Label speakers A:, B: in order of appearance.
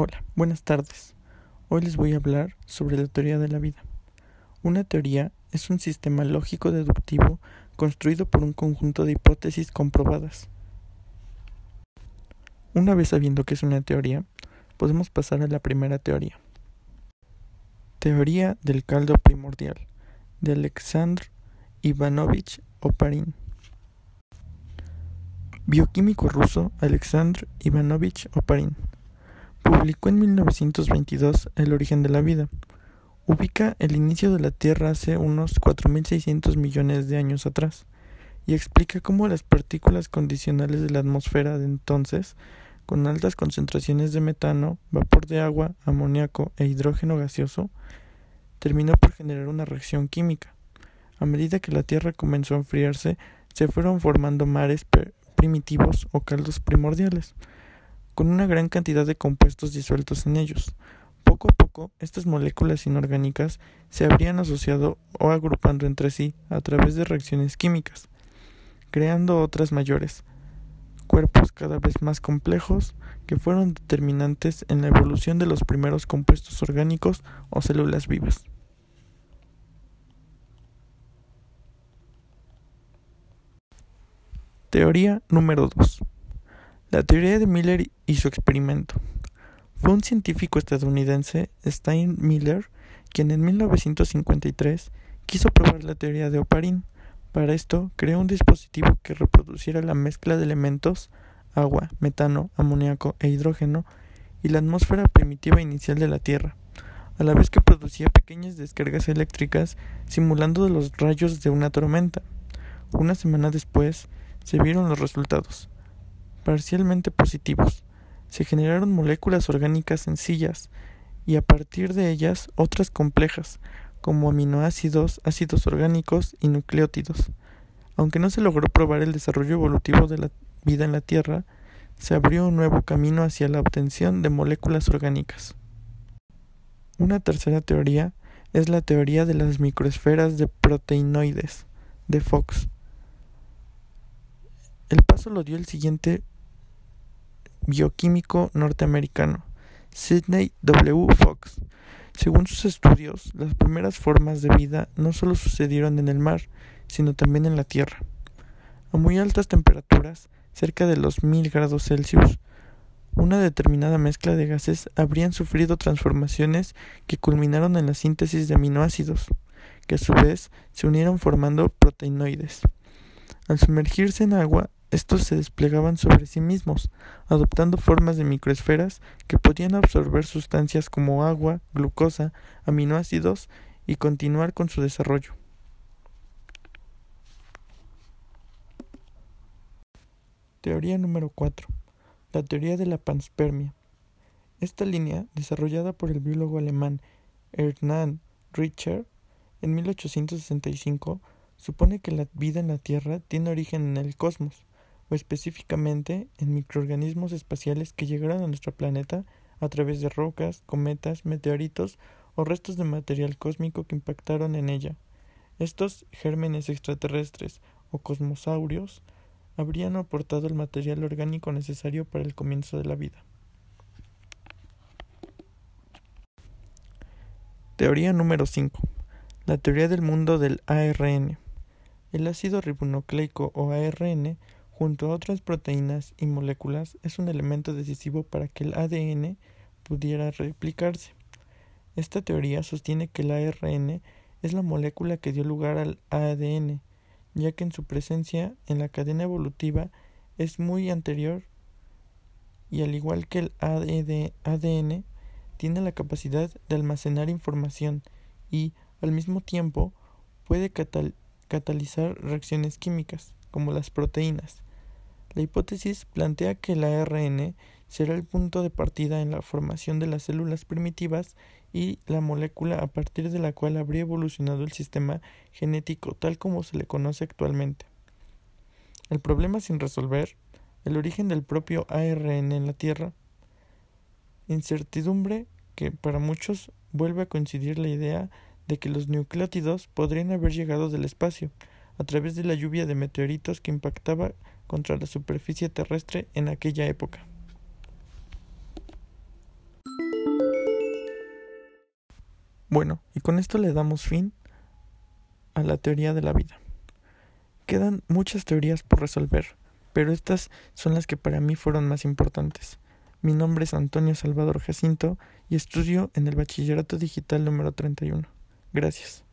A: Hola, buenas tardes. Hoy les voy a hablar sobre la teoría de la vida. Una teoría es un sistema lógico deductivo construido por un conjunto de hipótesis comprobadas. Una vez sabiendo que es una teoría, podemos pasar a la primera teoría. Teoría del caldo primordial, de Alexandr Ivanovich Oparin. Bioquímico ruso Alexandr Ivanovich Oparin publicó en 1922 El origen de la vida. Ubica el inicio de la Tierra hace unos 4.600 millones de años atrás y explica cómo las partículas condicionales de la atmósfera de entonces con altas concentraciones de metano, vapor de agua, amoníaco e hidrógeno gaseoso, terminó por generar una reacción química. A medida que la Tierra comenzó a enfriarse, se fueron formando mares primitivos o caldos primordiales, con una gran cantidad de compuestos disueltos en ellos. Poco a poco, estas moléculas inorgánicas se habrían asociado o agrupando entre sí a través de reacciones químicas, creando otras mayores, cuerpos cada vez más complejos que fueron determinantes en la evolución de los primeros compuestos orgánicos o células vivas. Teoría número 2. La teoría de Miller y su experimento. Fue un científico estadounidense, Stein Miller, quien en 1953 quiso probar la teoría de Oparin para esto, creó un dispositivo que reproduciera la mezcla de elementos agua, metano, amoníaco e hidrógeno y la atmósfera primitiva inicial de la Tierra, a la vez que producía pequeñas descargas eléctricas simulando los rayos de una tormenta. Una semana después se vieron los resultados, parcialmente positivos. Se generaron moléculas orgánicas sencillas y a partir de ellas otras complejas, como aminoácidos, ácidos orgánicos y nucleótidos. Aunque no se logró probar el desarrollo evolutivo de la vida en la Tierra, se abrió un nuevo camino hacia la obtención de moléculas orgánicas. Una tercera teoría es la teoría de las microesferas de proteinoides, de Fox. El paso lo dio el siguiente bioquímico norteamericano, Sidney W. Fox, según sus estudios, las primeras formas de vida no solo sucedieron en el mar, sino también en la Tierra. A muy altas temperaturas, cerca de los mil grados Celsius, una determinada mezcla de gases habrían sufrido transformaciones que culminaron en la síntesis de aminoácidos, que a su vez se unieron formando proteinoides. Al sumergirse en agua, estos se desplegaban sobre sí mismos, adoptando formas de microesferas que podían absorber sustancias como agua, glucosa, aminoácidos y continuar con su desarrollo. Teoría número 4. La teoría de la panspermia. Esta línea, desarrollada por el biólogo alemán Hernán Richter en 1865, supone que la vida en la Tierra tiene origen en el cosmos o específicamente en microorganismos espaciales que llegaron a nuestro planeta a través de rocas, cometas, meteoritos o restos de material cósmico que impactaron en ella. Estos gérmenes extraterrestres o cosmosaurios habrían aportado el material orgánico necesario para el comienzo de la vida. Teoría número 5. La teoría del mundo del ARN. El ácido ribonucleico o ARN junto a otras proteínas y moléculas, es un elemento decisivo para que el ADN pudiera replicarse. Esta teoría sostiene que el ARN es la molécula que dio lugar al ADN, ya que en su presencia en la cadena evolutiva es muy anterior y al igual que el ADN tiene la capacidad de almacenar información y al mismo tiempo puede catalizar reacciones químicas como las proteínas. La hipótesis plantea que el ARN será el punto de partida en la formación de las células primitivas y la molécula a partir de la cual habría evolucionado el sistema genético tal como se le conoce actualmente. El problema sin resolver, el origen del propio ARN en la Tierra, incertidumbre que para muchos vuelve a coincidir la idea de que los nucleótidos podrían haber llegado del espacio, a través de la lluvia de meteoritos que impactaba contra la superficie terrestre en aquella época. Bueno, y con esto le damos fin a la teoría de la vida. Quedan muchas teorías por resolver, pero estas son las que para mí fueron más importantes. Mi nombre es Antonio Salvador Jacinto y estudio en el Bachillerato Digital número 31. Gracias.